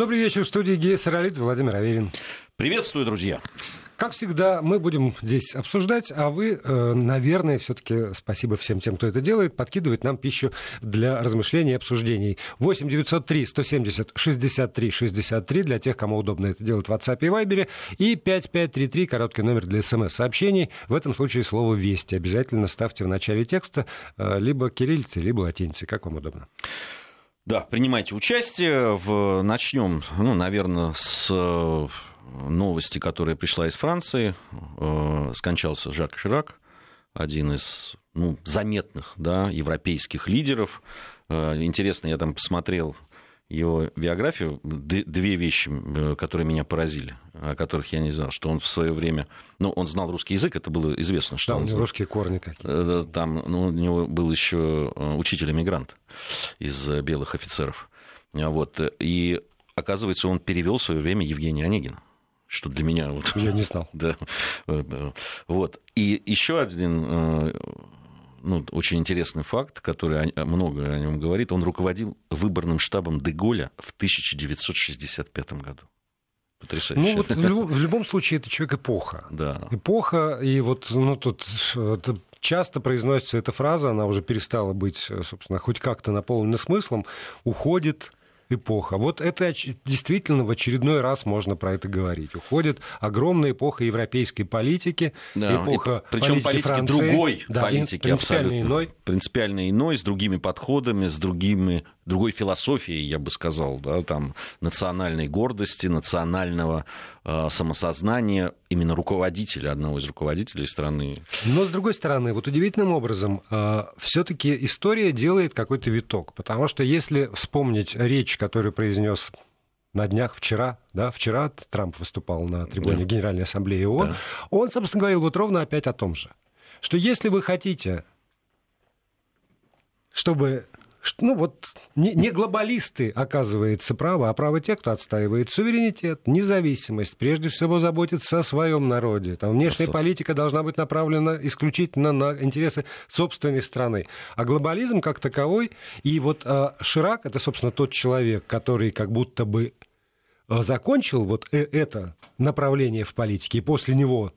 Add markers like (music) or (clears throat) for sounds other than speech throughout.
Добрый вечер. В студии Гея Саралит, Владимир Аверин. Приветствую, друзья. Как всегда, мы будем здесь обсуждать, а вы, э, наверное, все-таки спасибо всем тем, кто это делает, подкидывать нам пищу для размышлений и обсуждений. 8 903 170 63 63 для тех, кому удобно это делать в WhatsApp и Viber. И 5533, короткий номер для смс-сообщений. В этом случае слово «Вести» обязательно ставьте в начале текста э, либо кириллицы, либо латиницы, как вам удобно. Да, принимайте участие. В... Начнем, ну, наверное, с новости, которая пришла из Франции. Э, скончался Жак Ширак, один из ну, заметных да, европейских лидеров. Э, интересно, я там посмотрел его биографию, две вещи, э, которые меня поразили, о которых я не знал, что он в свое время, ну, он знал русский язык, это было известно, что да, он знал. русские корни какие. Там, ну, у него был еще учитель-эмигрант из белых офицеров. Вот. И оказывается, он перевел в свое время Евгения Онегина что для меня... Вот, Я не знал. (laughs) Да. Вот. И еще один э, ну, очень интересный факт, который много о нем говорит. Он руководил выборным штабом Деголя в 1965 году. Потрясающе. Ну, вот в, любом, в любом случае, это человек эпоха. Да. Эпоха, и вот ну, тут часто произносится эта фраза, она уже перестала быть, собственно, хоть как-то наполнена смыслом, уходит эпоха. Вот это действительно в очередной раз можно про это говорить. Уходит огромная эпоха европейской политики, да, эпоха и, причем политики, политики Франции, другой да, политики, принципиально абсолютно. иной. Принципиально иной, с другими подходами, с другими другой философией, я бы сказал, да, там, национальной гордости, национального э, самосознания именно руководителя, одного из руководителей страны. Но, с другой стороны, вот удивительным образом, э, все-таки история делает какой-то виток, потому что если вспомнить речь, которую произнес на днях вчера, да, вчера Трамп выступал на трибуне да. Генеральной Ассамблеи ООН, да. он, собственно, говорил вот ровно опять о том же, что если вы хотите чтобы ну вот не, не глобалисты, оказывается, право, а право те, кто отстаивает суверенитет, независимость, прежде всего заботится о своем народе. Там внешняя Хорошо. политика должна быть направлена исключительно на интересы собственной страны. А глобализм как таковой, и вот э, Ширак, это, собственно, тот человек, который как будто бы э, закончил вот э, это направление в политике, и после него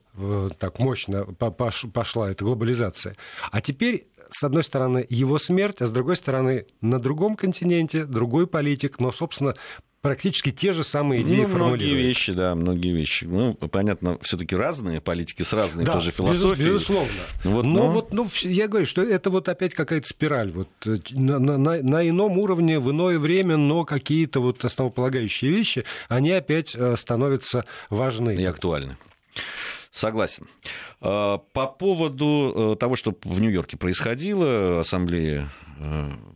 так мощно пошла эта глобализация. А теперь с одной стороны, его смерть, а с другой стороны, на другом континенте другой политик, но, собственно, практически те же самые идеи ну, формулируют. Многие вещи, да, многие вещи. Ну, понятно, все-таки разные политики с разной да, тоже философией. безусловно. Вот, но, но вот, ну, я говорю, что это вот опять какая-то спираль. Вот, э, на, на, на ином уровне, в иное время, но какие-то вот основополагающие вещи, они опять э, становятся важны. И актуальны. Согласен. А, по поводу э, того, что в Нью-Йорке происходило, ассамблея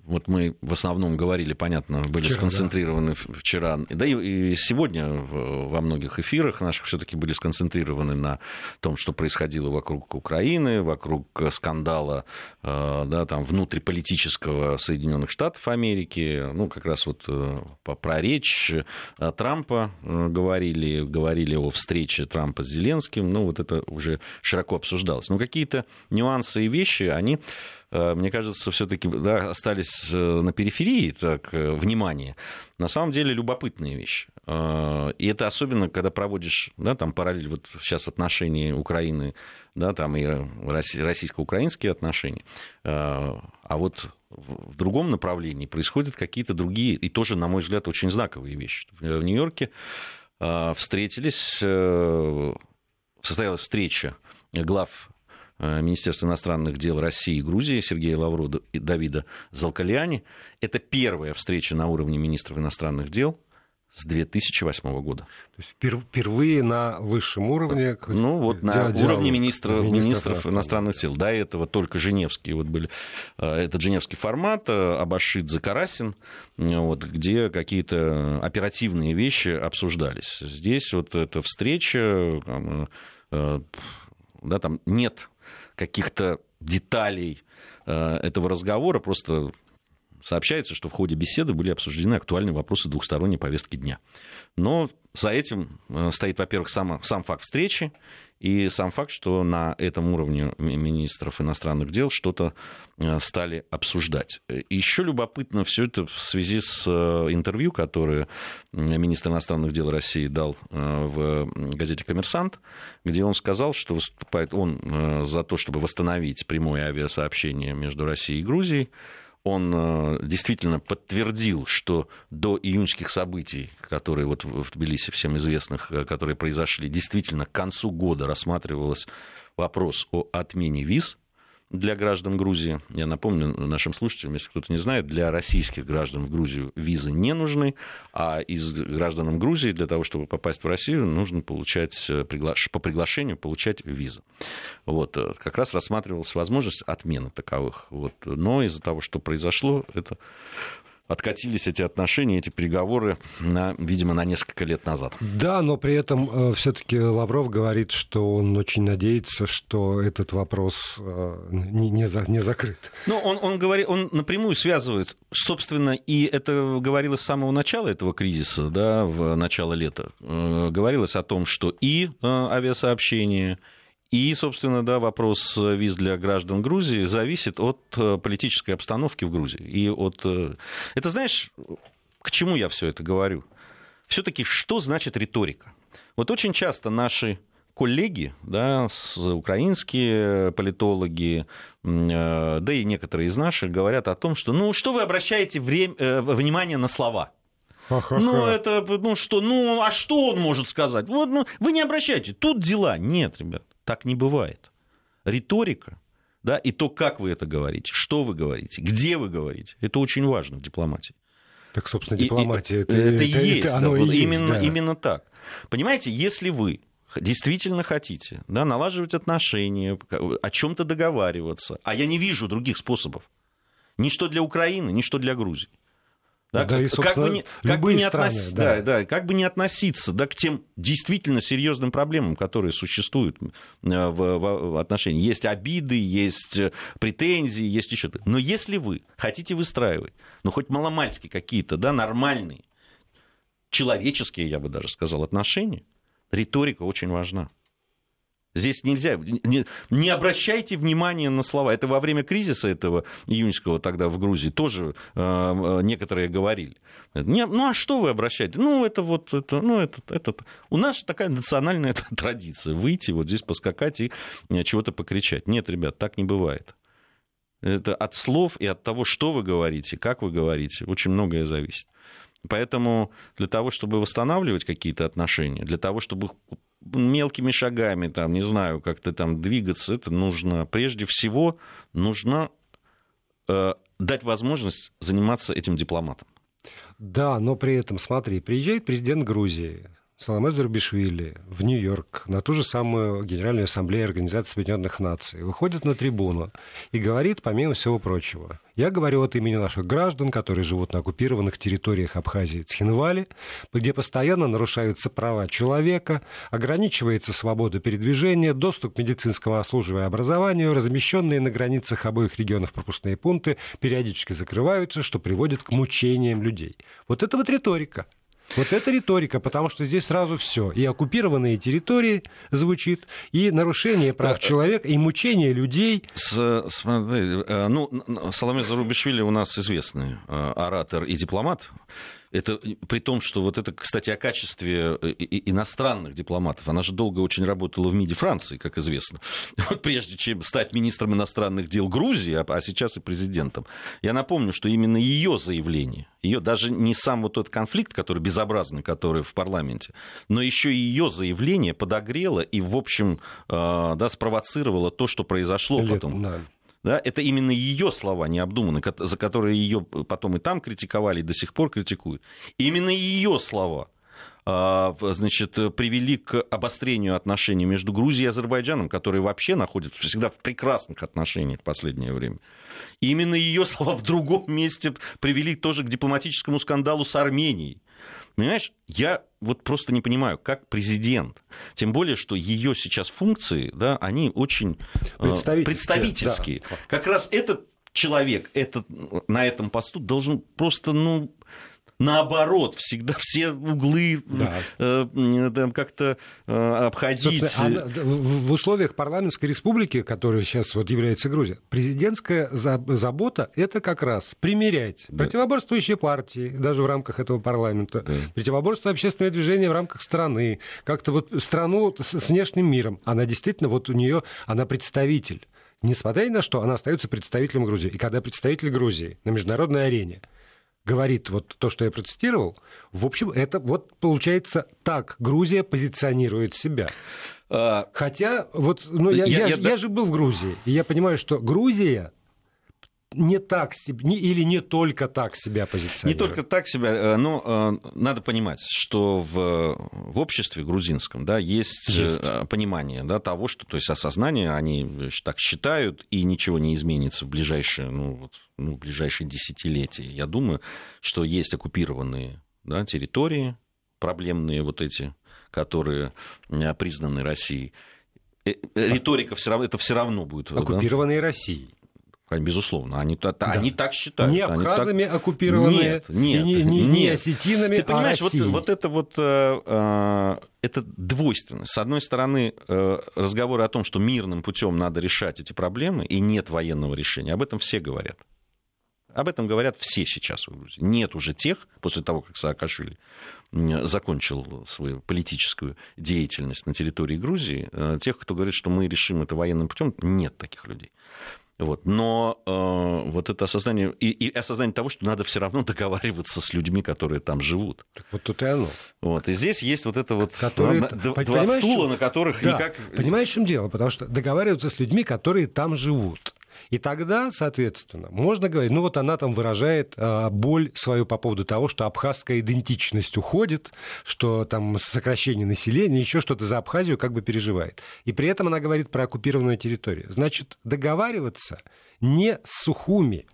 вот мы в основном говорили, понятно, были вчера, сконцентрированы да. вчера, да и сегодня во многих эфирах наших все-таки были сконцентрированы на том, что происходило вокруг Украины, вокруг скандала э, да, там, внутриполитического Соединенных Штатов Америки, ну, как раз вот э, про речь Трампа говорили, говорили о встрече Трампа с Зеленским, ну, вот это уже широко обсуждалось. Но какие-то нюансы и вещи, они Э, мне кажется, все-таки да, остались э, на периферии так, э, внимания. На самом деле любопытные вещи. И это особенно, когда проводишь да, там параллель вот сейчас отношения Украины, да, там и российско-украинские отношения. А вот в другом направлении происходят какие-то другие, и тоже, на мой взгляд, очень знаковые вещи. В Нью-Йорке встретились, состоялась встреча глав Э, Министерства иностранных дел России и Грузии Сергея Лаврова и Давида Залкаляни. Это первая встреча на уровне министров иностранных дел с 2008 года. То есть впервые на высшем уровне? Ну, вот на диалог, уровне министра, министров иностранных дел. До этого только Женевские. Вот были, э, этот Женевский формат, э, Абашидзе Карасин, вот, где какие-то оперативные вещи обсуждались. Здесь вот эта встреча, да, там нет каких-то деталей э, этого разговора, просто сообщается, что в ходе беседы были обсуждены актуальные вопросы двухсторонней повестки дня. Но за этим э, стоит, во-первых, сам, сам факт встречи, И сам факт, что на этом уровне министров иностранных дел что-то э, стали обсуждать. Еще любопытно все это в связи с э, интервью, которое министр иностранных дел России дал э, в газете «Коммерсант», где он сказал, что выступает он за то, чтобы восстановить прямое авиасообщение между Россией и Грузией, он э, действительно подтвердил, что до июньских событий, которые вот в Тбилиси всем известных, э, которые произошли, действительно к концу года рассматривался вопрос о отмене виз для граждан Грузии. Я напомню нашим слушателям, если кто-то не знает, для российских граждан в Грузию визы не нужны, а из гражданам Грузии для того, чтобы попасть в Россию, нужно получать, э, по приглашению получать визу. Вот, э, как раз рассматривалась возможность отмены таковых. Вот. Но из-за того, что произошло, это откатились эти отношения, эти переговоры, на, видимо, на несколько лет назад. Да, но при этом э, все-таки Лавров говорит, что он очень надеется, что этот вопрос э, не, не, за, не закрыт. Ну, он, он, говорит, он напрямую связывает, собственно, и это говорилось с самого начала этого кризиса, да, в начало лета, э, говорилось о том, что и авиасообщение, и, собственно, да, вопрос виз для граждан Грузии зависит от э, политической обстановки в Грузии. И от... Э, это знаешь, к чему я все это говорю? Все-таки что значит риторика? Вот очень часто наши коллеги, да, украинские политологи, э, да и некоторые из наших говорят о том, что ну что вы обращаете время, внимание на слова? Ха-ха-ха. Ну, это, ну что, ну, а что он может сказать? Вот, ну, вы не обращайте, тут дела. Нет, ребят. Так не бывает. Риторика, да, и то, как вы это говорите, что вы говорите, где вы говорите, это очень важно в дипломатии. Так, собственно, дипломатия и, это, это, это есть, это оно да, и именно, есть, да. именно так. Понимаете, если вы действительно хотите да, налаживать отношения, о чем-то договариваться, а я не вижу других способов, ни что для Украины, ни что для Грузии. Да, да, и, как бы не, как бы не страны, относ... да. Да, да, как бы не относиться да, к тем действительно серьезным проблемам, которые существуют э, в, в отношении. Есть обиды, есть э, претензии, есть еще. Но если вы хотите выстраивать, ну хоть маломальски какие-то, да, нормальные, человеческие, я бы даже сказал, отношения, риторика очень важна. Здесь нельзя, не, не обращайте внимания на слова. Это во время кризиса этого июньского тогда в Грузии тоже э, э некоторые говорили. Не, ну а что вы обращаете? Ну это вот, это, ну это, это. У нас такая национальная (laughs) традиция. Выйти вот здесь поскакать и э, чего-то покричать. Нет, ребят, так не бывает. Это от слов и от того, что вы говорите, как вы говорите, очень многое зависит. Поэтому для того, чтобы восстанавливать какие-то отношения, для того, чтобы мелкими шагами, там, не знаю, как-то там двигаться, это нужно, прежде всего, нужно э, дать возможность заниматься этим дипломатом. Да, но при этом, смотри, приезжает президент Грузии, Саламе Зурбишвили в Нью-Йорк на ту же самую Генеральную Ассамблею Организации Объединенных Наций, выходит на трибуну и говорит, помимо всего прочего, я говорю от имени наших граждан, которые живут на оккупированных территориях Абхазии и Цхинвали, где постоянно нарушаются права человека, ограничивается свобода передвижения, доступ к медицинскому обслуживанию и образованию, размещенные на границах обоих регионов пропускные пункты периодически закрываются, что приводит к мучениям людей. Вот это вот риторика. Вот это риторика, потому что здесь сразу все. И оккупированные территории звучит, и нарушение прав человека, и мучение людей. С, смотри, э, ну, Соломей Зарубишвили у нас известный э, оратор и дипломат. Это при том, что вот это, кстати, о качестве э, иностранных дипломатов. Она же долго очень работала в МИДе Франции, как известно. (laughs) Вот прежде чем стать министром иностранных дел Грузии, а, а сейчас и президентом. Я напомню, что именно ее заявление, ее даже не сам вот тот конфликт, который безобразный, который в парламенте, но еще и ее заявление подогрело и, в общем, э, да, спровоцировало то, что произошло Лет, потом. Да. Да, это именно ее слова необдуманные, за которые ее потом и там критиковали, и до сих пор критикуют. Именно ее слова а, значит, привели к обострению отношений между Грузией и Азербайджаном, которые вообще находятся всегда в прекрасных отношениях в последнее время. И именно ее слова в другом месте привели тоже к дипломатическому скандалу с Арменией. Понимаешь, я вот просто не понимаю, как президент, тем более, что ее сейчас функции, да, они очень э, представительские. представительские. Да. Как раз этот человек этот, на этом посту должен просто, ну, наоборот, всегда все углы да. э, как-то э, обходить. Собственно, а, в условиях парламентской республики, которая сейчас вот является Грузия, президентская забота это как раз примерять да. противоборствующие партии, даже в рамках этого парламента, да. противоборство общественное движение в рамках страны, как-то вот страну с, с внешним миром. Она действительно, вот у нее, она представитель. Несмотря ни на что, она остается представителем Грузии. И когда представитель Грузии на международной арене говорит вот то, что я процитировал, в общем, это вот получается так Грузия позиционирует себя. А... Хотя, вот, ну, я, я, я, я, я же был в Грузии, и я понимаю, что Грузия не так себе, не, или не только так себя позиционирует? Не только так себя, э, но э, надо понимать, что в, в обществе грузинском да, есть, э, есть. понимание да, того, что, то есть осознание, они так считают, и ничего не изменится в ближайшие, ну, вот, ну, в ближайшие десятилетия. Я думаю, что есть оккупированные да, территории, проблемные вот эти, которые признаны Россией. Риторика все равно, это все равно будет. Оккупированные да? Россией. Безусловно, они, да. они так считают. Не абхазами так... оккупированные, нет, нет, не, не, нет. не осетинами, Ты понимаешь, а вот, вот это вот э, э, это двойственность. С одной стороны, э, разговоры о том, что мирным путем надо решать эти проблемы, и нет военного решения, об этом все говорят. Об этом говорят все сейчас в Грузии. Нет уже тех, после того, как Саакашвили закончил свою политическую деятельность на территории Грузии, э, тех, кто говорит, что мы решим это военным путем, нет таких людей. Вот. Но э, вот это осознание, и, и осознание того, что надо все равно договариваться с людьми, которые там живут. Так вот тут и оно. Вот. И здесь есть вот это вот которые, ну, два стула, на которых да, никак... Понимаешь, в чем дело? Потому что договариваться с людьми, которые там живут. И тогда, соответственно, можно говорить, ну вот она там выражает э, боль свою по поводу того, что абхазская идентичность уходит, что там сокращение населения, еще что-то за Абхазию как бы переживает. И при этом она говорит про оккупированную территорию. Значит, договариваться не с Сухуми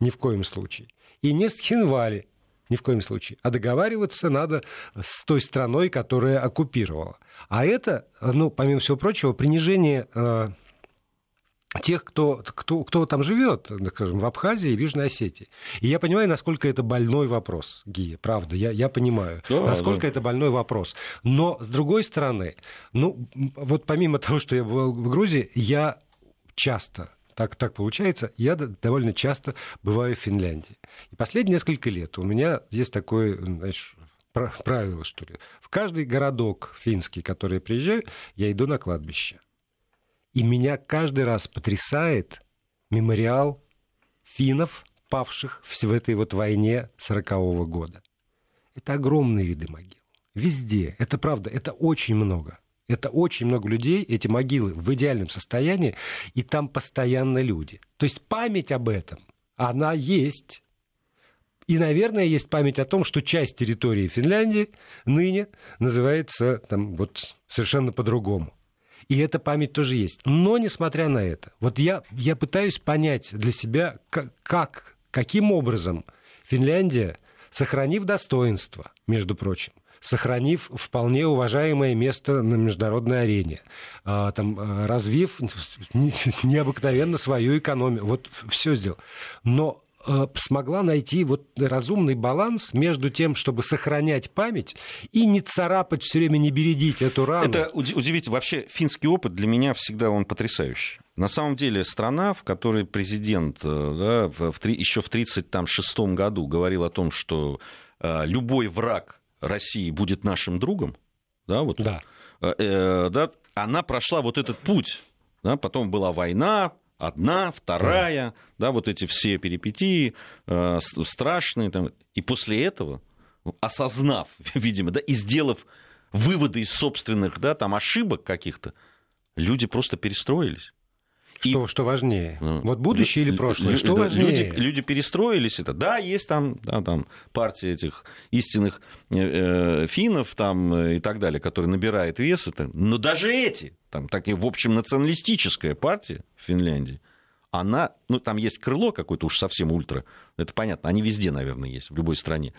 ни в коем случае, и не с Хинвали ни в коем случае. А договариваться надо с той страной, которая оккупировала. А это, ну, помимо всего прочего, принижение э, тех, кто, кто, кто там живет, скажем, в Абхазии и в Южной Осетии. И я понимаю, насколько это больной вопрос, Гия, правда, я, я понимаю, да, насколько да. это больной вопрос. Но, с другой стороны, ну, вот помимо (laughs) того, что я был в Грузии, я часто так, так получается, я довольно часто бываю в Финляндии. И последние несколько лет у меня есть такое, знаешь, правило, что ли. В каждый городок финский, который я приезжаю, я иду на кладбище. И меня каждый раз потрясает мемориал финнов, павших в этой вот войне 40-го года. Это огромные ряды могил. Везде. Это правда. Это очень много. Это очень много людей, эти могилы в идеальном состоянии, и там постоянно люди. То есть память об этом, она есть. И, наверное, есть память о том, что часть территории Финляндии ныне называется там, вот, совершенно по-другому. И эта память тоже есть. Но, несмотря на это, вот я, я пытаюсь понять для себя, как, как, каким образом Финляндия, сохранив достоинство, между прочим, сохранив вполне уважаемое место на международной арене, а, там, а, развив (laughs) необыкновенно свою экономику, вот все сделал. Но смогла найти вот разумный баланс между тем, чтобы сохранять память и не царапать все время, не бередить эту рану. Это удивительно. Вообще финский опыт для меня всегда он потрясающий. На самом деле страна, в которой президент э, да, в, еще в 1936 году говорил о том, что э, любой враг России будет нашим другом, да, вот, да. Э, да, она прошла вот этот путь. Да, потом была война, одна, вторая, да, да вот эти все перипетии э, страшные. Там, и после этого, осознав, (laughs) видимо, да, и сделав выводы из собственных да, там, ошибок каких-то, люди просто перестроились. Что, и... что важнее? Ну, вот будущее или прошлое? Что важнее? Люди, люди перестроились. Это. Да, есть там, да, там партия этих истинных э, э финнов там, э, и так далее, которая набирает вес. Это. Но даже эти, там, так, в общем, националистическая партия в Финляндии, она, ну, там есть крыло какое-то уж совсем ультра, это понятно, они везде, наверное, есть, в любой стране.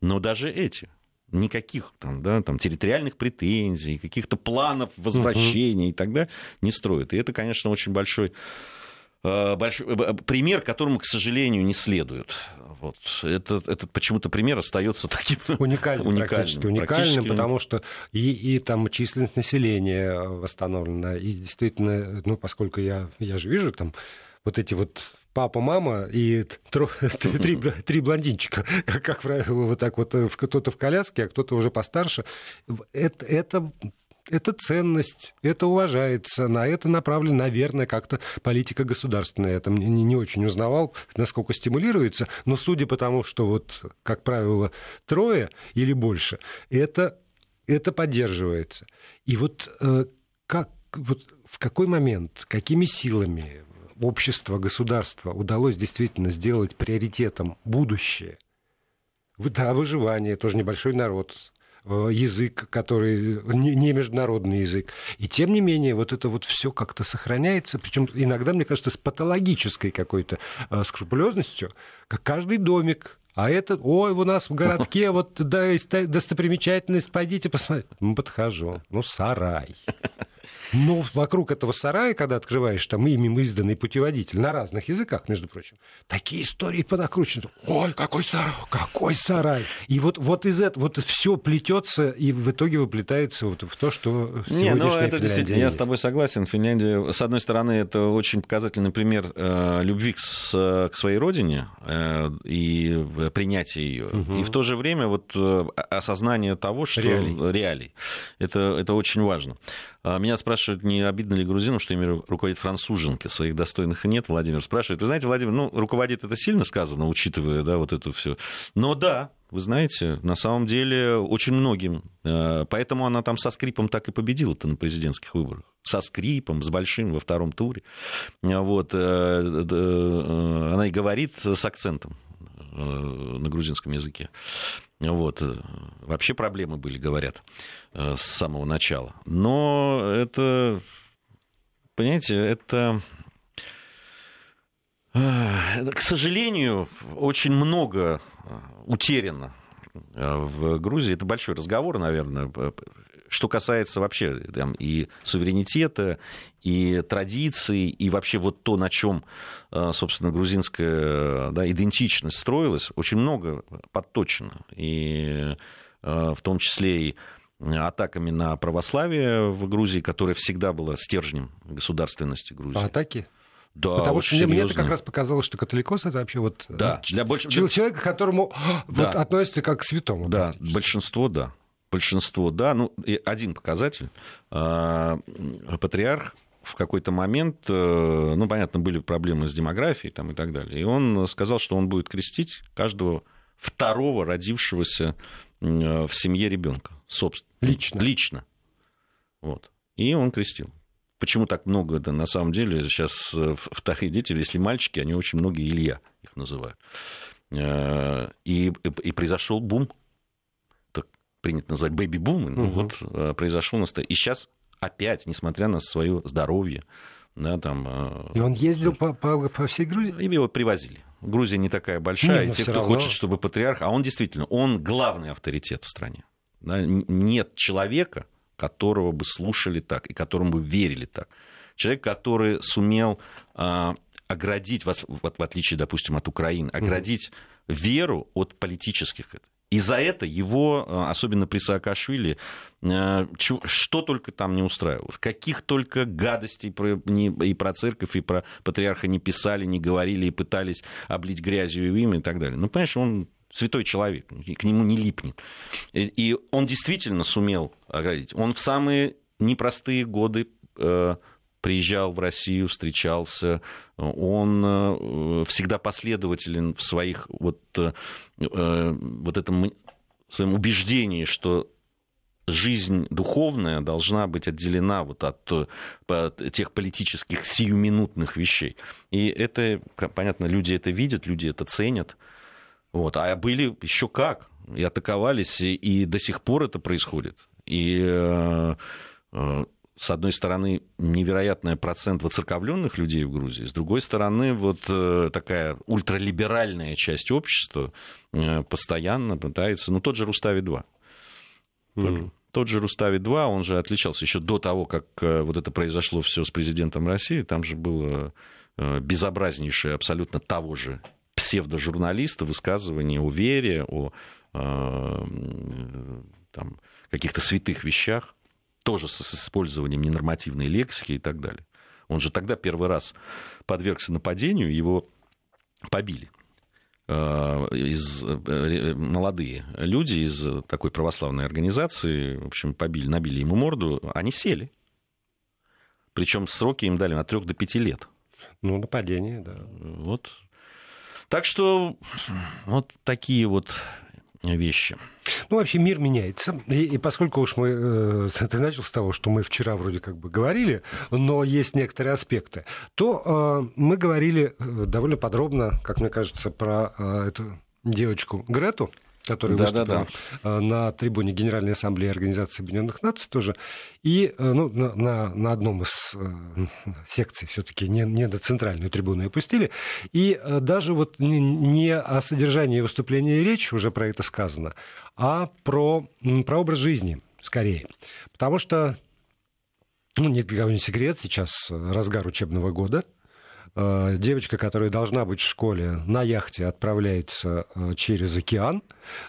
Но даже эти, никаких там, да, там, территориальных претензий, каких-то планов возвращения uh-huh. и так далее не строят. И это, конечно, очень большой большой, пример, которому, к сожалению, не следует. Вот. Этот, этот почему-то пример остается таким уникальным, уникальным практически уникальным, практически... потому что и, и там численность населения восстановлена, и действительно, ну, поскольку я, я же вижу там вот эти вот папа, мама и (laughs) три, блондинчика, (laughs) как, как правило, вот так вот, кто-то в коляске, а кто-то уже постарше. Это, это это ценность, это уважается, на это направлена, наверное, как-то политика государственная. Я там не, не очень узнавал, насколько стимулируется, но судя по тому, что вот, как правило, трое или больше, это, это поддерживается. И вот э, как, вот в какой момент, какими силами общество, государство удалось действительно сделать приоритетом будущее, да, выживание, тоже небольшой народ, Э, язык, который не международный язык. И тем не менее, вот это вот все как-то сохраняется, причем иногда, мне кажется, с патологической какой-то э, скрупулезностью, как каждый домик, а это, ой, у нас в городке вот достопримечательность, пойдите посмотрите. Ну, подхожу. Ну, сарай. Но вокруг этого сарая, когда открываешь там имя изданный путеводитель на разных языках, между прочим, такие истории понакручены. Ой, какой сарай, какой сарай. И вот, вот из этого вот все плетется и в итоге выплетается вот в то, что Не, ну это действительно, есть. я с тобой согласен. Финляндия, с одной стороны, это очень показательный пример э, любви к, с, к своей родине э, и принятия ее. Угу. И в то же время вот э, осознание того, что реалий. реалий. Это, это очень важно. А, меня спрашивают, не обидно ли грузинам, что ими руководит француженка, своих достойных нет. Владимир спрашивает. Вы знаете, Владимир, ну, руководит это сильно сказано, учитывая, да, вот это все. Но да, вы знаете, на самом деле очень многим. А, поэтому она там со скрипом так и победила-то на президентских выборах. Со скрипом, с большим во втором туре. А, вот. Э, э, она и говорит с акцентом э, на грузинском языке. Вот. Вообще проблемы были, говорят. Э, с самого начала. Но это, понимаете, это э, к сожалению, очень много э, утеряно в Грузии. Это большой разговор, наверное, что касается вообще там, и суверенитета, и традиций, и вообще вот то, на чем, собственно, грузинская да, идентичность строилась, очень много подточено. И в том числе и атаками на православие в Грузии, которое всегда было стержнем государственности Грузии. А атаки? Да, Потому что мне, мне это как раз показалось, что католикос это вообще вот да, для больш... человек, к которому да. вот, относится как к святому. Да, большинство, да. Большинство, да. Ну, и один показатель. А, патриарх в какой-то момент, э, ну, понятно, были проблемы с демографией там, и так далее. И он сказал, что он будет крестить каждого второго родившегося в семье ребенка, собственно. Лично. Лично. Вот. И он крестил. Почему так много, да, на самом деле, сейчас э, вторые дети, если мальчики, они очень много Илья их называют. Э, и, и произошел бум, принято называть бэби-бум, ну, угу. вот э, произошел настоящий. И сейчас опять, несмотря на свое здоровье, да, там... И он ездил по, по, по всей Грузии? И его привозили. Грузия не такая большая, Нет, и те, кто равно... хочет, чтобы патриарх... А он действительно, он главный авторитет в стране. Да? Нет человека, которого бы слушали так и которому бы верили так. Человек, который сумел а, оградить, в, в отличие, допустим, от Украины, оградить mm. веру от политических и за это его, а, особенно при Саакашвили, а, что только там не устраивалось. Каких только гадостей и про церковь, и про патриарха не писали, не говорили, и пытались облить грязью его имя и так далее. Ну, понимаешь, он святой человек, к нему не липнет. И он действительно сумел оградить. Он в самые непростые годы э, приезжал в Россию, встречался, он э, всегда последователен в своих вот, э, вот этом своем убеждении, что жизнь духовная должна быть отделена вот от, от тех политических сиюминутных вещей. И это, понятно, люди это видят, люди это ценят. Вот. А были еще как. И атаковались, и, и до сих пор это происходит. И э, э, с одной стороны, невероятный процент воцерковленных людей в Грузии, с другой стороны, вот э, такая ультралиберальная часть общества э, постоянно пытается, ну, тот же Рустави-2. Mm. Тот же Рустави-2, он же отличался еще до того, как э, вот это произошло все с президентом России, там же было безобразнейшее абсолютно того же псевдожурналиста высказывание о вере, о там, каких-то святых вещах, тоже с использованием ненормативной лексики и так далее. Он же тогда первый раз подвергся нападению, его побили. Э, из, э, молодые люди из такой православной организации, в общем, побили, набили ему морду, они сели. Причем сроки им дали от 3 до 5 лет. Ну, нападение, да. Вот. Так что вот такие вот вещи. Ну, вообще мир меняется. И, и поскольку уж мы... Э, (laughs) ты начал с того, что мы вчера вроде как бы говорили, но есть некоторые аспекты, то э, мы говорили э, довольно подробно, как мне кажется, про э, эту девочку Грету, который да, выступил да, да. на трибуне Генеральной Ассамблеи Организации Объединенных Наций тоже. И э, ну, на, на одном из э, секций все-таки не, не до центральную трибуну опустили. И э, даже вот не о содержании выступления речь, уже про это сказано, а про, про образ жизни скорее. Потому что, ну, нет для кого не секрет, сейчас разгар учебного года – Э, девочка, которая должна быть в школе, на яхте отправляется э, через океан,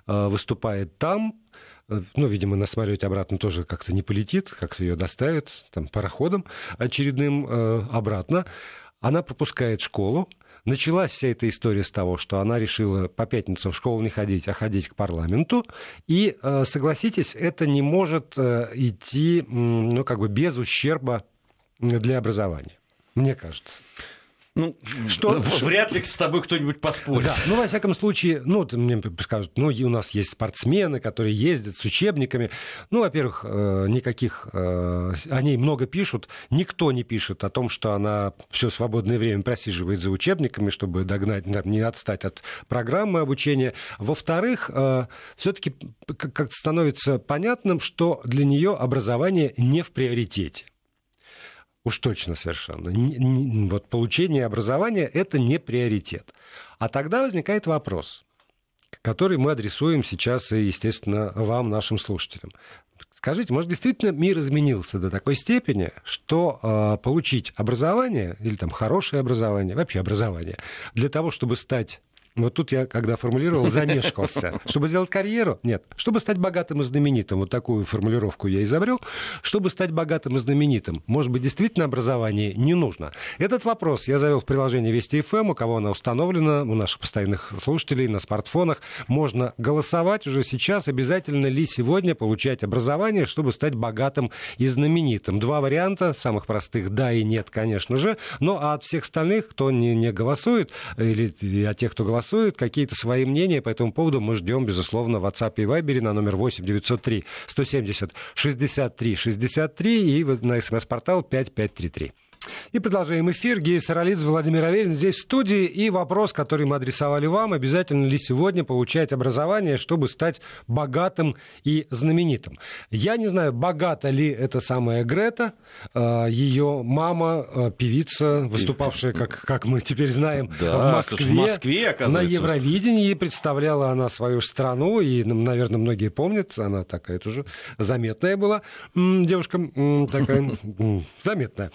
э, выступает там, ну, видимо, на самолете обратно тоже как-то не полетит, как-то ее доставят там, пароходом очередным обратно. Она пропускает школу. Началась вся эта история с того, что она решила по пятницам в школу не ходить, а ходить к парламенту. И, согласитесь, это не может идти ну, как бы без ущерба для образования, мне кажется. Ну, что, вряд ли с тобой кто-нибудь поспорит. Да, ну, во всяком случае, ну, мне скажут, ну, у нас есть спортсмены, которые ездят с учебниками. Ну, во-первых, э, никаких, э, о ней много пишут. Никто не пишет о том, что она все свободное время просиживает за учебниками, чтобы догнать, не отстать от программы обучения. Во-вторых, э, все-таки как становится понятным, что для нее образование не в приоритете. Уж точно совершенно. Вот получение образования – это не приоритет. А тогда возникает вопрос, который мы адресуем сейчас и, естественно, вам, нашим слушателям. Скажите, может, действительно мир изменился до такой степени, что э, получить образование или там хорошее образование, вообще образование, для того, чтобы стать вот тут я, когда формулировал, замешкался. (laughs) Чтобы сделать карьеру? Нет. Чтобы стать богатым и знаменитым, вот такую формулировку я изобрел. Чтобы стать богатым и знаменитым, может быть, действительно образование не нужно? Этот вопрос я завел в приложении Вести ФМ, у кого оно установлено, у наших постоянных слушателей на смартфонах. Можно голосовать уже сейчас, обязательно ли сегодня получать образование, чтобы стать богатым и знаменитым. Два варианта, самых простых, да и нет, конечно же. Но а от всех остальных, кто не, не голосует, или от тех, кто голосует, голосуют, какие-то свои мнения по этому поводу мы ждем, безусловно, в WhatsApp и Viber на номер 8 903 170 63 63 и на смс-портал 5533. И продолжаем эфир. Гея Саралидзе, Владимир Аверин здесь в студии. И вопрос, который мы адресовали вам, обязательно ли сегодня получать образование, чтобы стать богатым и знаменитым. Я не знаю, богата ли эта самая Грета, а, ее мама, а, певица, выступавшая, как, как мы теперь знаем, да, в Москве. В Москве, На Евровидении представляла она свою страну, и, наверное, многие помнят, она такая тоже заметная была девушка, такая (laughs) заметная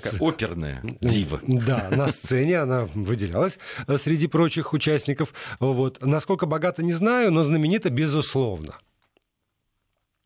такая оперная дива. Да, на сцене она выделялась э, среди прочих участников. Вот. Насколько богата, не знаю, но знаменита безусловно.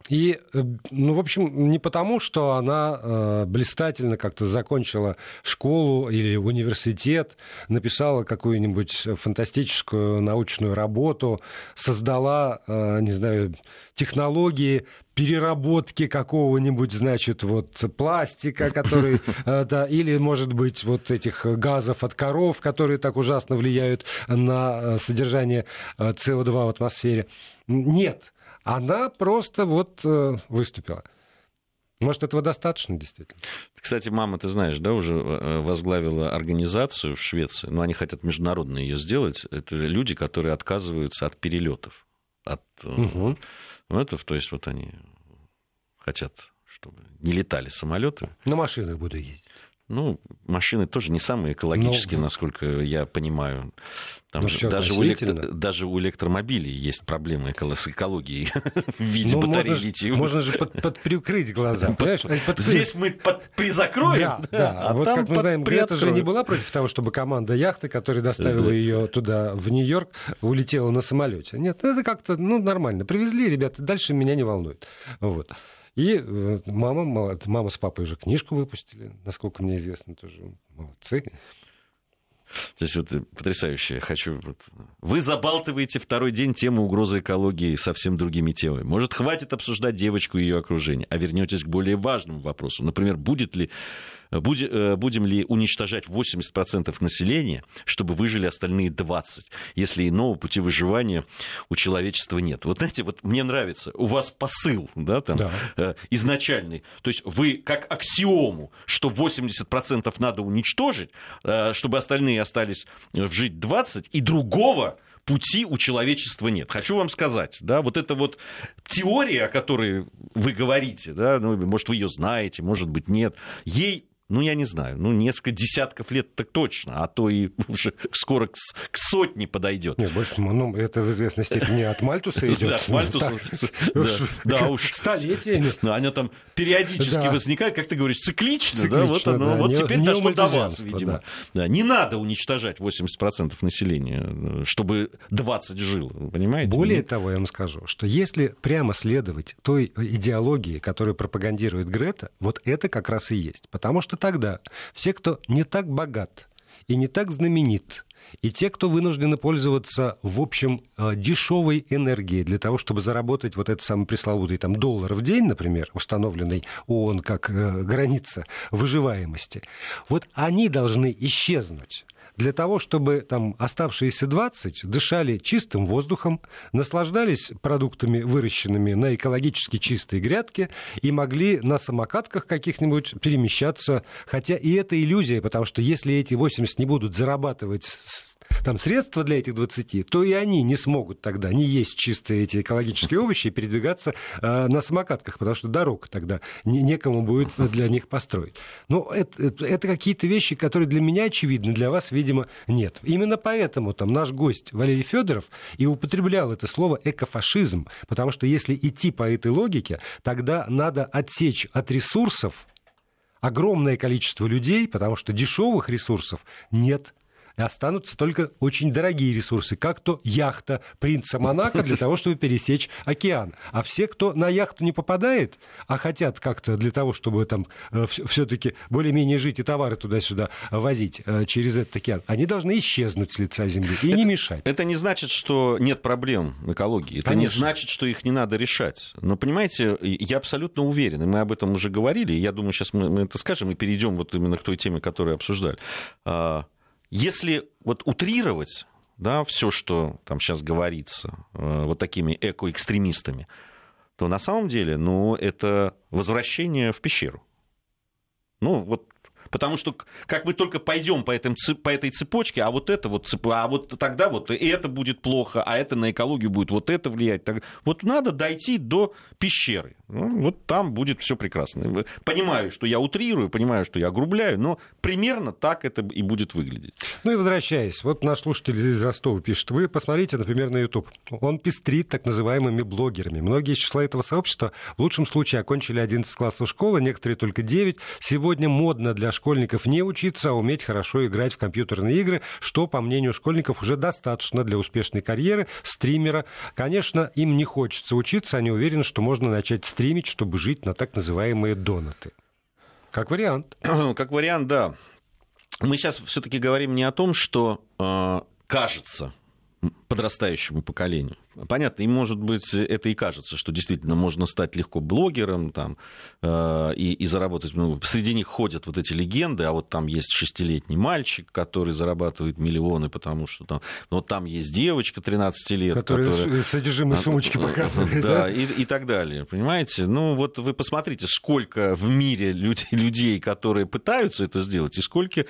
И, э, ну, в общем, не потому, что она э, блистательно как-то закончила школу или университет, написала какую-нибудь фантастическую научную работу, создала, э, не знаю, технологии переработки какого-нибудь, значит, вот пластика, (laughs) который, э, да, или, может быть, вот этих газов от коров, которые так ужасно влияют на э, содержание СО2 в атмосфере. Нет, она просто вот э, выступила. Может, этого достаточно, действительно? Кстати, мама, ты знаешь, да, уже э, возглавила организацию в Швеции, но они хотят международно ее сделать. Это люди, которые отказываются от перелетов, от угу. это, то есть вот они хотят, чтобы не летали самолеты. На машинах буду ездить. Ну, машины тоже не самые экологические, Но... насколько я понимаю. Там же, даже, у электро... даже у электромобилей есть проблемы с экологией (laughs) в виде ну, батареи можно, литиум. Можно же под, под приукрыть глаза. Под, под, Здесь мы под, призакроем. Да, да. А, (laughs) а вот как мы знаем, Грета же не была против того, чтобы команда яхты, которая доставила да. ее туда, в Нью-Йорк, улетела на самолете. Нет, это как-то ну, нормально. Привезли, ребята, дальше меня не волнует. Вот. И э, мама, мама с папой уже книжку выпустили, насколько мне известно, тоже молодцы. То есть вот потрясающе. Хочу... Вы забалтываете второй день тему угрозы экологии совсем другими темами. Может, хватит обсуждать девочку и ее окружение, а вернетесь к более важному вопросу. Например, будет ли Э, будем ли уничтожать 80% населения, чтобы выжили остальные 20%, если иного пути выживания у человечества нет. Вот знаете, вот мне нравится, у вас посыл да, там, да. Э, изначальный. То есть вы как аксиому, что 80% надо уничтожить, э, чтобы остальные остались жить 20%, и другого пути у человечества нет. Хочу вам сказать, да, вот эта вот теория, о которой вы говорите, да, ну, может, вы ее знаете, может быть, нет, ей ну, я не знаю, ну, несколько десятков лет так точно, а то и (laughs) уже скоро к, к сотне подойдет. Нет, больше, ну, это в известной степени от Мальтуса идет. (laughs) Да, от Мальтуса. Да уж. Столетиями. Они там периодически возникают, как ты говоришь, циклично, да, вот оно, вот теперь дошло до вас, видимо. Не надо уничтожать 80% населения, чтобы 20 жило, понимаете? Более того, я вам скажу, что если прямо следовать той идеологии, которую пропагандирует Грета, вот это как раз и есть. Потому что тогда. Все, кто не так богат и не так знаменит, и те, кто вынуждены пользоваться, в общем, э, дешевой энергией для того, чтобы заработать вот этот самый пресловутый там, доллар в день, например, установленный ООН как э, граница выживаемости, вот они должны исчезнуть для того, чтобы там оставшиеся 20 дышали чистым воздухом, наслаждались продуктами, выращенными на экологически чистой грядке, и могли на самокатках каких-нибудь перемещаться. Хотя и это иллюзия, потому что если эти 80 не будут зарабатывать там средства для этих 20, то и они не смогут тогда не есть чистые эти экологические (laughs) овощи и передвигаться э, на самокатках, потому что дорог тогда не, некому будет для них построить. Но это, это, это какие-то вещи, которые для меня очевидны, для вас, видимо, нет. Именно поэтому там наш гость Валерий Федоров и употреблял это слово экофашизм, потому что если идти по этой логике, тогда надо отсечь от ресурсов огромное количество людей, потому что дешевых ресурсов нет и останутся только очень дорогие ресурсы, как то яхта принца Монако для того, чтобы пересечь океан. А все, кто на яхту не попадает, а хотят как-то для того, чтобы там э, все-таки более-менее жить и товары туда-сюда возить э, через этот океан, они должны исчезнуть с лица земли и это, не мешать. Это не значит, что нет проблем в экологии. Это Конечно. не значит, что их не надо решать. Но понимаете, я абсолютно уверен, и мы об этом уже говорили, и я думаю, сейчас мы, мы это скажем и перейдем вот именно к той теме, которую обсуждали а, если вот утрировать да, все, что там сейчас говорится э, вот такими экоэкстремистами, то на самом деле ну, это возвращение в пещеру. Ну, вот Потому что как мы только пойдем по, этом, по этой цепочке, а вот это вот, а вот тогда вот и это будет плохо, а это на экологию будет вот это влиять. Так, вот надо дойти до пещеры. Ну, вот там будет все прекрасно. Понимаю, что я утрирую, понимаю, что я огрубляю, но примерно так это и будет выглядеть. Ну и возвращаясь, вот наш слушатель из Ростова пишет, вы посмотрите, например, на YouTube. Он пестрит так называемыми блогерами. Многие из числа этого сообщества в лучшем случае окончили 11 классов школы, некоторые только 9. Сегодня модно для школьников не учиться, а уметь хорошо играть в компьютерные игры, что, по мнению школьников, уже достаточно для успешной карьеры стримера. Конечно, им не хочется учиться, они уверены, что можно начать стримить, чтобы жить на так называемые донаты. Как вариант. (clears throat) Как вариант, да. Мы сейчас все-таки говорим не о том, что э, кажется подрастающему поколению. Понятно, им, может быть, это и кажется, что действительно можно стать легко блогером там, э, и, и заработать. Ну, среди них ходят вот эти легенды, а вот там есть шестилетний мальчик, который зарабатывает миллионы, потому что там, ну, вот там есть девочка 13 лет. Которая, которая... содержимое а, сумочки показывает. Да, да? И, и так далее. Понимаете? Ну, вот вы посмотрите, сколько в мире людей, людей которые пытаются это сделать, и сколько,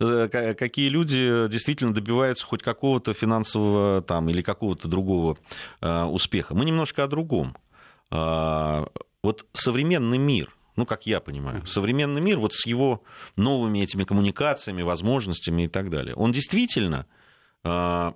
э, какие люди действительно добиваются хоть какого-то финансового там, или какого-то другого э, успеха. Мы немножко о другом. А, вот современный мир, ну, как я понимаю, современный мир вот с его новыми этими коммуникациями, возможностями и так далее, он действительно а,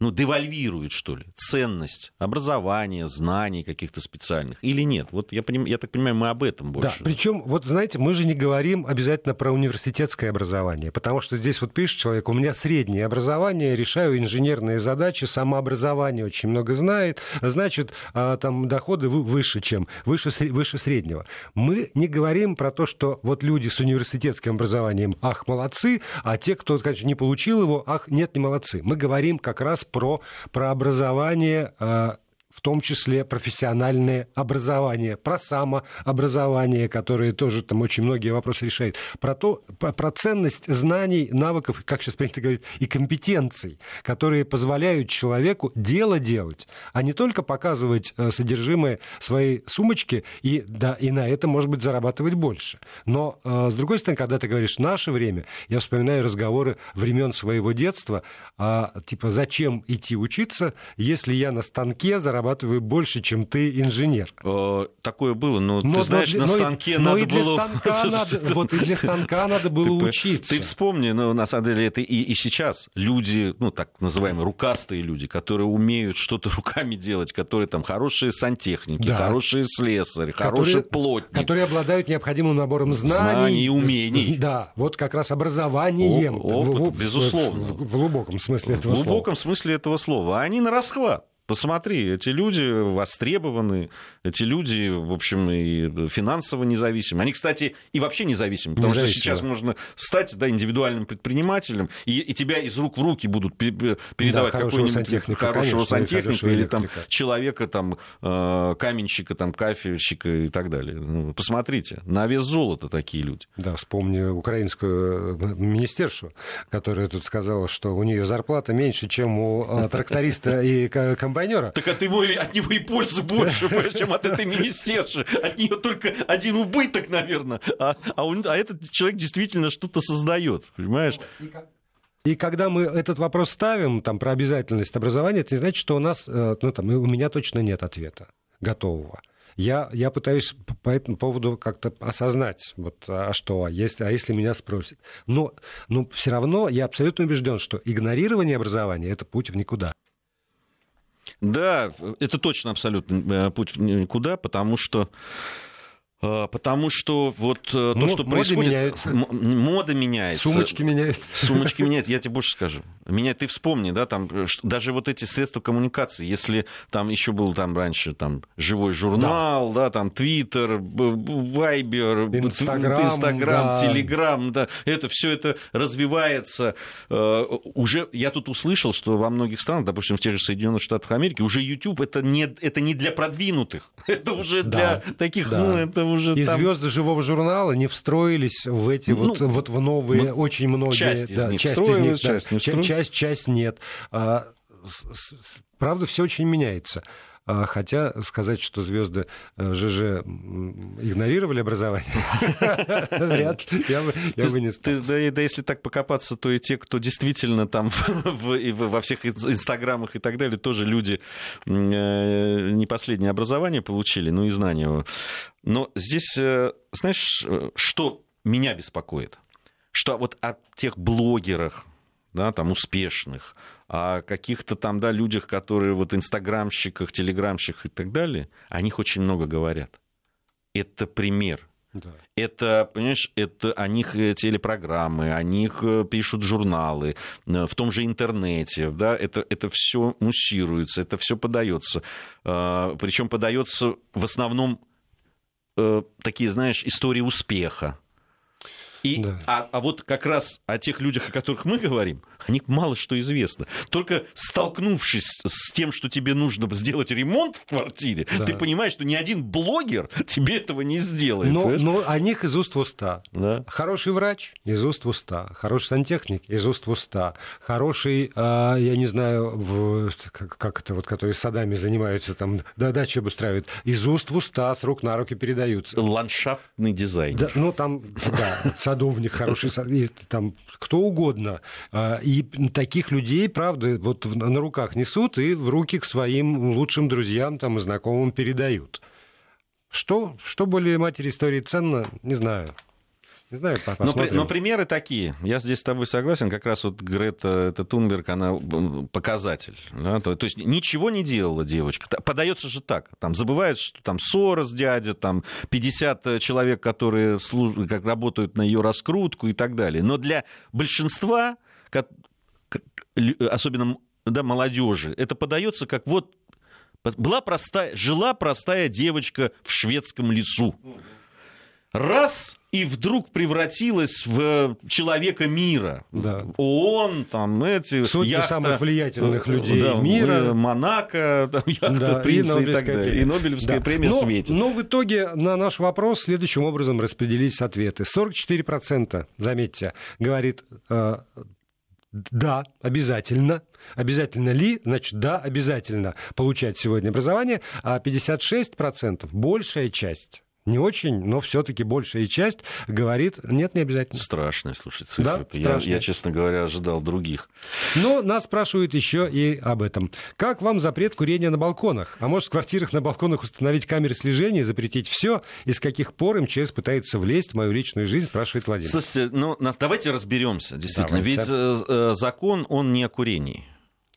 ну, девальвирует, что ли, ценность образования, знаний каких-то специальных или нет? Вот я, поним, я так понимаю, мы об этом больше. Да, причем, вот знаете, мы же не говорим обязательно про университетское образование, потому что здесь вот пишет человек, у меня среднее образование, решаю инженерные задачи, самообразование очень много знает, значит, а, там доходы выше, чем, выше, выше среднего. Мы не говорим про то, что вот люди с университетским образованием, ах, молодцы, а те, кто, конечно, не получил его, ах, нет, не молодцы. Мы говорим как раз про, про образование а, в том числе профессиональное образование, про самообразование, которое тоже там очень многие вопросы решает, про, то, про, про ценность знаний, навыков, как сейчас принято говорить, и компетенций, которые позволяют человеку дело делать, а не только показывать э, содержимое своей сумочки и, да, и на это, может быть, зарабатывать больше. Но, э, с другой стороны, когда ты говоришь «наше время», я вспоминаю разговоры времен своего детства, а, типа «зачем идти учиться, если я на станке зарабатываю зарабатываю больше, чем ты инженер. Э, такое было, но, но ты знаешь, но, на станке но надо и для было... Станка (laughs) надо, вот и для станка надо было учиться. Ты вспомни, ну, на самом деле, это и, и сейчас люди, ну, так называемые рукастые люди, которые умеют что-то (laughs) руками делать, которые там хорошие сантехники, да. хорошие слесари, хорошие плотники. Которые обладают необходимым набором знаний. Знаний и умений. Да, вот как раз образованием. Опыт, в, безусловно. В, в глубоком смысле этого слова. В глубоком слова. смысле этого слова. Они на расхват. Посмотри, эти люди востребованы, эти люди, в общем, и финансово независимы. Они, кстати, и вообще независимы, потому что сейчас можно стать да, индивидуальным предпринимателем, и, и тебя из рук в руки будут передавать да, какого-нибудь сантехника, хорошего конечно, сантехника или там, человека, там, э, каменщика, там, кафельщика и так далее. Ну, посмотрите, на вес золота такие люди. Да, вспомни украинскую э, министершу, которая тут сказала, что у нее зарплата меньше, чем у э, тракториста и комбайнера комбайнера. Так от него, от него и пользы больше, (laughs) чем от этой министерши. От нее только один убыток, наверное. А, а, он, а этот человек действительно что-то создает, понимаешь? И когда мы этот вопрос ставим там, про обязательность образования, это не значит, что у нас, э, ну, там, у меня точно нет ответа готового. Я, я пытаюсь по этому поводу как-то осознать, вот, а что, а если, а если меня спросят. Но, но все равно я абсолютно убежден, что игнорирование образования – это путь в никуда. Да, это точно абсолютно э, путь никуда, потому что потому что вот э, то, ну, что мода происходит... Меняется. Мода меняется. Сумочки меняются. Сумочки меняются. Я тебе больше скажу. Меня ты вспомни, да, там э, даже вот эти средства коммуникации, если там еще был там раньше там живой журнал, да, да там Твиттер, Вайбер, Инстаграм. Телеграм, да, это все это развивается. Э, уже я тут услышал, что во многих странах, допустим, в тех же Соединенных Штатах Америки, уже YouTube это не, это не для продвинутых, (laughs) это уже да. для таких, да. ну, это уже И там... звезды живого журнала не встроились в эти ну, вот, вот в новые, ну, очень многие... Часть да, из них часть из них, часть не часть, часть, часть нет. А, правда, все очень меняется. А, хотя сказать, что звезды э, ЖЖ игнорировали образование, (laughs) вряд ли, я бы не стал. Да если так покопаться, то и те, кто действительно там (laughs) во всех инстаграмах и так далее, тоже люди э, не последнее образование получили, ну и знания. Но здесь, э, знаешь, что меня беспокоит? Что вот о тех блогерах, да, там успешных, о каких-то там, да, людях, которые вот инстаграмщиках, телеграмщиках и так далее, о них очень много говорят. Это пример. Да. Это, понимаешь, это о них э, телепрограммы, о них э, пишут журналы, э, в том же интернете, да, это, это все муссируется, это все подается. Причем подается в основном такие, знаешь, истории успеха и, да. а, а вот как раз о тех людях, о которых мы говорим, о них мало что известно. Только столкнувшись с тем, что тебе нужно сделать ремонт в квартире, да. ты понимаешь, что ни один блогер тебе этого не сделает. Но, но о них из уст в уста. Да. Хороший врач из уст в уста. Хороший сантехник из уст в уста. Хороший, а, я не знаю, в, как, как это вот, которые садами занимаются, там, да, дачи обустраивают, из уст в уста, с рук на руки передаются. Ландшафтный дизайн. Да, ну, там, да, садовник хороший, и, там кто угодно. А, и таких людей, правда, вот на руках несут и в руки к своим лучшим друзьям там, и знакомым передают. Что, что более матери истории ценно, не знаю. Не знаю, но, но примеры такие. Я здесь с тобой согласен. Как раз вот Грета это Тунберг, она показатель. Да? То, то есть ничего не делала девочка. Подается же так. Там забывает, что там Сорос дядя, там 50 человек, которые служ... как работают на ее раскрутку и так далее. Но для большинства, особенно да, молодежи, это подается как вот была простая, жила простая девочка в шведском лесу. Раз и вдруг превратилась в человека мира. Да. ООН, там эти... Сотни яхта, самых влиятельных людей да, мира. Монако, там, яхта да, принца и, и так далее. И Нобелевская да. премия но, светит. Но в итоге на наш вопрос следующим образом распределились ответы. 44%, заметьте, говорит э, да, обязательно. Обязательно ли? Значит, да, обязательно получать сегодня образование. А 56%, большая часть не очень, но все-таки большая часть говорит, нет, не обязательно. Страшная, слушай, цифра. Да, я, я, честно говоря, ожидал других. Но нас спрашивают еще и об этом. Как вам запрет курения на балконах? А может, в квартирах на балконах установить камеры слежения, запретить все? И с каких пор МЧС пытается влезть в мою личную жизнь, спрашивает Владимир. Слушайте, ну, нас, давайте разберемся, действительно. Давайте. Ведь э, э, закон, он не о курении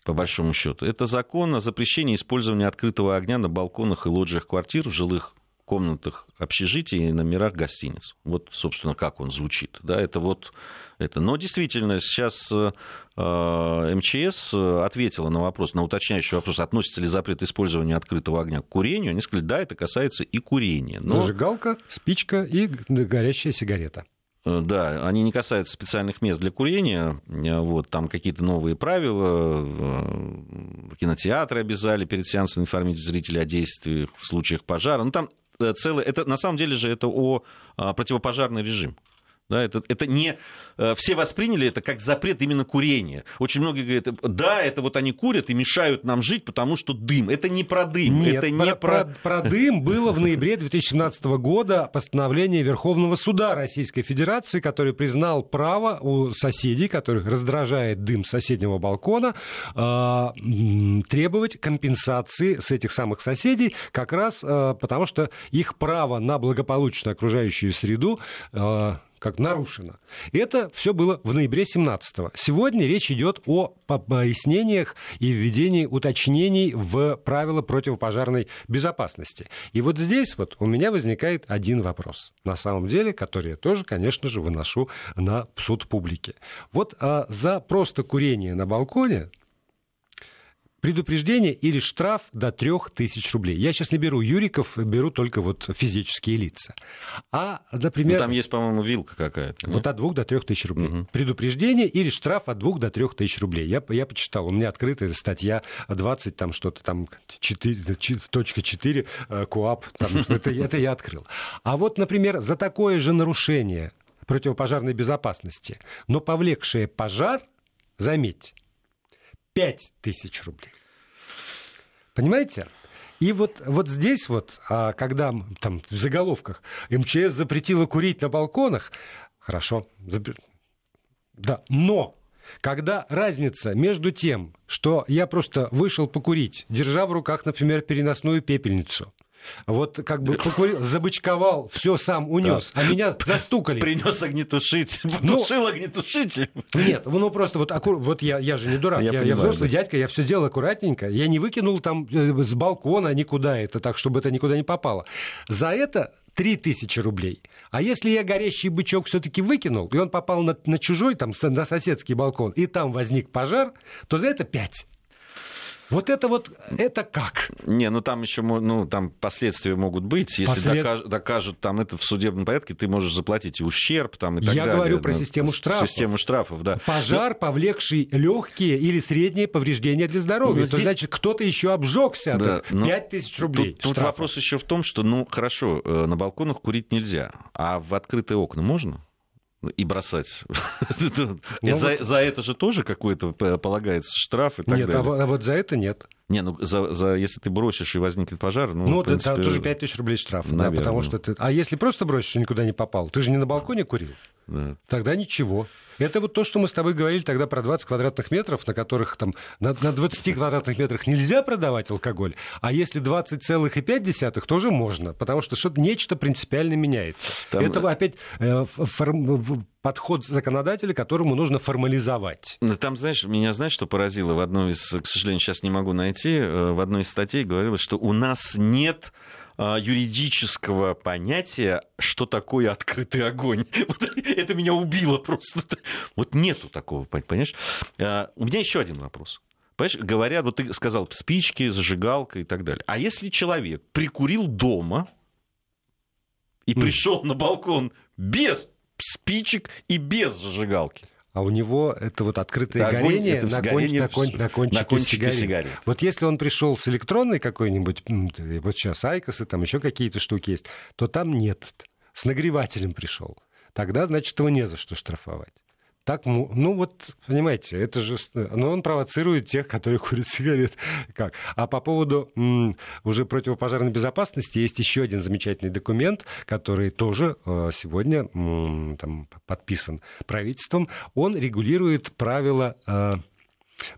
по большому счету. Это закон о запрещении использования открытого огня на балконах и лоджиях квартир, жилых комнатах общежитий и номерах гостиниц. Вот, собственно, как он звучит. Да, это вот это. Но действительно, сейчас э, МЧС ответила на вопрос, на уточняющий вопрос, относится ли запрет использования открытого огня к курению. Они сказали, да, это касается и курения. Но... Зажигалка, спичка и горящая сигарета. Э, да, они не касаются специальных мест для курения. Э, вот, там какие-то новые правила. Кинотеатры обязали перед сеансом информировать зрителей о действиях в случаях пожара. Ну, там Э, целый... Это, на самом деле же это о а, противопожарный режим. Да, это, это не э, все восприняли это как запрет именно курения. Очень многие говорят, да, это вот они курят и мешают нам жить, потому что дым. Это не про дым. Нет, это про, не про... Про, про дым было в ноябре 2017 года постановление Верховного суда Российской Федерации, который признал право у соседей, которых раздражает дым соседнего балкона, э, требовать компенсации с этих самых соседей, как раз э, потому что их право на благополучную окружающую среду э, как нарушено. Это все было в ноябре 17-го. Сегодня речь идет о пояснениях и введении уточнений в правила противопожарной безопасности. И вот здесь вот у меня возникает один вопрос, на самом деле, который я тоже, конечно же, выношу на суд публики. Вот а, за просто курение на балконе предупреждение или штраф до 3000 рублей. Я сейчас не беру юриков, беру только вот физические лица. А, например... Ну, там есть, по-моему, вилка какая-то. Вот от 2 до 3000 рублей. Угу. Предупреждение или штраф от 2 до 3000 рублей. Я, я почитал, у меня открытая статья 20, там что-то там, 4.4 э, КУАП, там, (laughs) это, это я открыл. А вот, например, за такое же нарушение противопожарной безопасности, но повлекшее пожар, заметьте, 5 тысяч рублей. Понимаете? И вот, вот здесь вот, а, когда там в заголовках МЧС запретила курить на балконах, хорошо, запр... да, но когда разница между тем, что я просто вышел покурить, держа в руках, например, переносную пепельницу, вот как бы покурил, забычковал, все сам унес, да. а меня застукали. Принес огнетушитель, потушил ну, огнетушитель. Нет, ну просто вот, аккур... вот я, я же не дурак, я, я, я взрослый да. дядька, я все делал аккуратненько, я не выкинул там э, с балкона никуда это, так, чтобы это никуда не попало. За это 3000 рублей. А если я горящий бычок все-таки выкинул, и он попал на, на чужой, там, на соседский балкон, и там возник пожар, то за это 5. Вот это вот, это как? Не, ну там еще, ну там последствия могут быть. Если Послед... докажут, докажут там это в судебном порядке, ты можешь заплатить и ущерб там и так Я далее. Я говорю про ну, систему штрафов. Систему штрафов, да. Пожар, Но... повлекший легкие или средние повреждения для здоровья. Ну, здесь... То значит, кто-то еще обжегся. Да, 5 тысяч рублей. Тут, тут вопрос еще в том, что, ну, хорошо, э, на балконах курить нельзя, а в открытые окна можно? И бросать. (laughs) Ну, за, вот... за это же тоже какой-то полагается штраф и так нет, далее. Нет, а, а вот за это нет. Не, ну за, за, если ты бросишь и возникнет пожар, ну, ну принципе, тоже 5 тысяч рублей штраф, да, потому что ты... А если просто бросишь и никуда не попал, ты же не на балконе курил, да. тогда ничего. Это вот то, что мы с тобой говорили тогда про 20 квадратных метров, на которых там на, на 20 квадратных метрах нельзя продавать алкоголь, а если 20,5, тоже можно, потому что что-то нечто принципиально меняется. Там... Это опять э, форм... подход законодателя, которому нужно формализовать. Ну, там, знаешь, меня знаешь, что поразило? В одной из, к сожалению, сейчас не могу найти, э, в одной из статей говорилось, что у нас нет юридического понятия, что такое открытый огонь. (laughs) Это меня убило просто. Вот нету такого, понимаешь? А, у меня еще один вопрос. Понимаешь, говорят, вот ты сказал, спички, зажигалка и так далее. А если человек прикурил дома и пришел на балкон без спичек и без зажигалки, а у него это вот открытое да, горение это на, кон, на, кон, на кончике, на кончике сигарет. сигарет. Вот если он пришел с электронной какой-нибудь, вот сейчас Айкосы, там еще какие-то штуки есть, то там нет. С нагревателем пришел. Тогда, значит, его не за что штрафовать так, ну вот, понимаете, это же, ну, он провоцирует тех, которые курят сигарет. (laughs) Как? А по поводу м, уже противопожарной безопасности есть еще один замечательный документ, который тоже э, сегодня м, там, подписан правительством. Он регулирует правила э,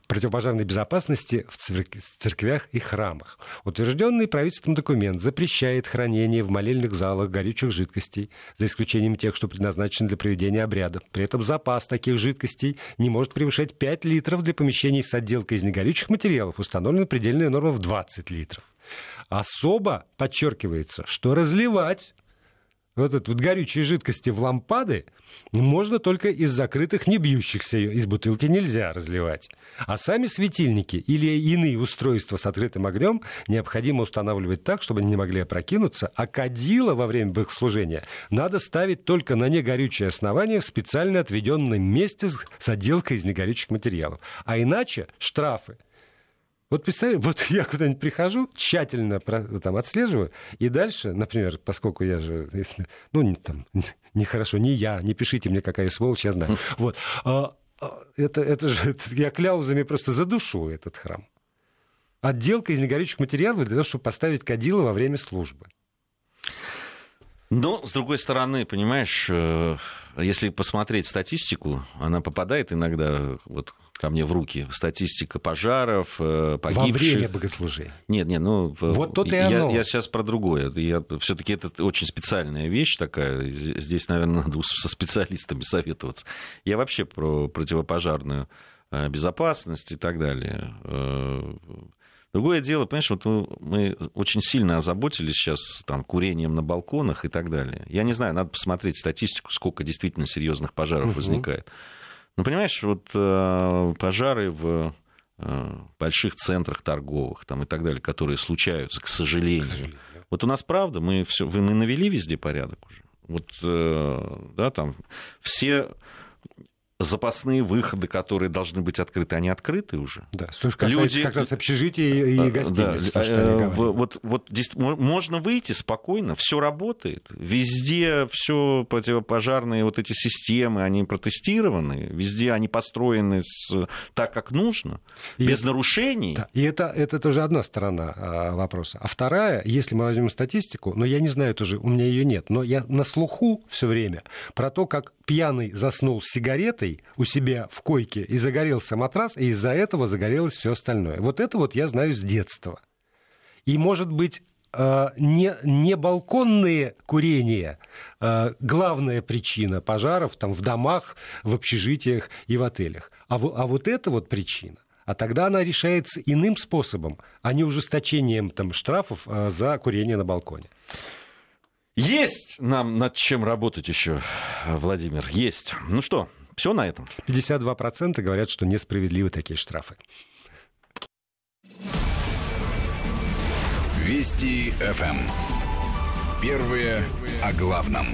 противопожарной безопасности в церквях и храмах. Утвержденный правительством документ запрещает хранение в молельных залах горючих жидкостей, за исключением тех, что предназначены для проведения обряда. При этом запас таких жидкостей не может превышать 5 литров для помещений с отделкой из негорючих материалов. Установлена предельная норма в 20 литров. Особо подчеркивается, что разливать вот эти вот горючие жидкости в лампады можно только из закрытых, не бьющихся. Из бутылки нельзя разливать. А сами светильники или иные устройства с открытым огнем необходимо устанавливать так, чтобы они не могли опрокинуться, а кадила во время богослужения надо ставить только на негорючее основание в специально отведенном месте с отделкой из негорючих материалов. А иначе штрафы вот представь, вот (laughs) я куда-нибудь прихожу, тщательно там отслеживаю, и дальше, например, поскольку я же, ну, не, там, (laughs) нехорошо, не я, не пишите мне, какая сволочь, я знаю. (laughs) Вот. А, а, это, это же, это, я кляузами просто задушу этот храм. Отделка из негорючих материалов для того, чтобы поставить кадила во время службы. Но, с другой стороны, понимаешь, э, если посмотреть статистику, она попадает иногда вот ко мне в руки статистика пожаров, э, погибших. Во время богослужения. Нет, нет, ну... Вот то и я, оно. Я сейчас про другое. Я, все-таки это очень специальная вещь такая. Здесь, наверное, надо со специалистами советоваться. Я вообще про противопожарную э, безопасность и так далее. Э, другое дело, понимаешь, вот мы очень сильно озаботились сейчас там, курением на балконах и так далее. Я не знаю, надо посмотреть статистику, сколько действительно серьезных пожаров угу. возникает. Ну, понимаешь, вот э, пожары в э, больших центрах торговых там, и так далее, которые случаются, к сожалению. К сожалению да. Вот у нас правда, мы, все, мы навели везде порядок уже. Вот, э, да, там все запасные выходы, которые должны быть открыты, они открыты уже. Да, что Люди... как раз общежития и гостиниц. Да, э, вот, вот здесь можно выйти спокойно, все работает, везде все противопожарные вот эти системы, они протестированы, везде они построены с, так, как нужно, и без это, нарушений. Да, и это, это тоже одна сторона а, вопроса. А вторая, если мы возьмем статистику, но я не знаю тоже, у меня ее нет, но я на слуху все время про то, как пьяный заснул с сигаретой у себя в койке и загорелся матрас, и из-за этого загорелось все остальное. Вот это вот я знаю с детства. И, может быть, э, не, не балконные курения э, главная причина пожаров там, в домах, в общежитиях и в отелях. А, а вот это вот причина. А тогда она решается иным способом, а не ужесточением там, штрафов э, за курение на балконе. Есть нам над чем работать еще, Владимир, есть. Ну что, все на этом. 52% говорят, что несправедливы такие штрафы. Вести ФМ. Первые о главном.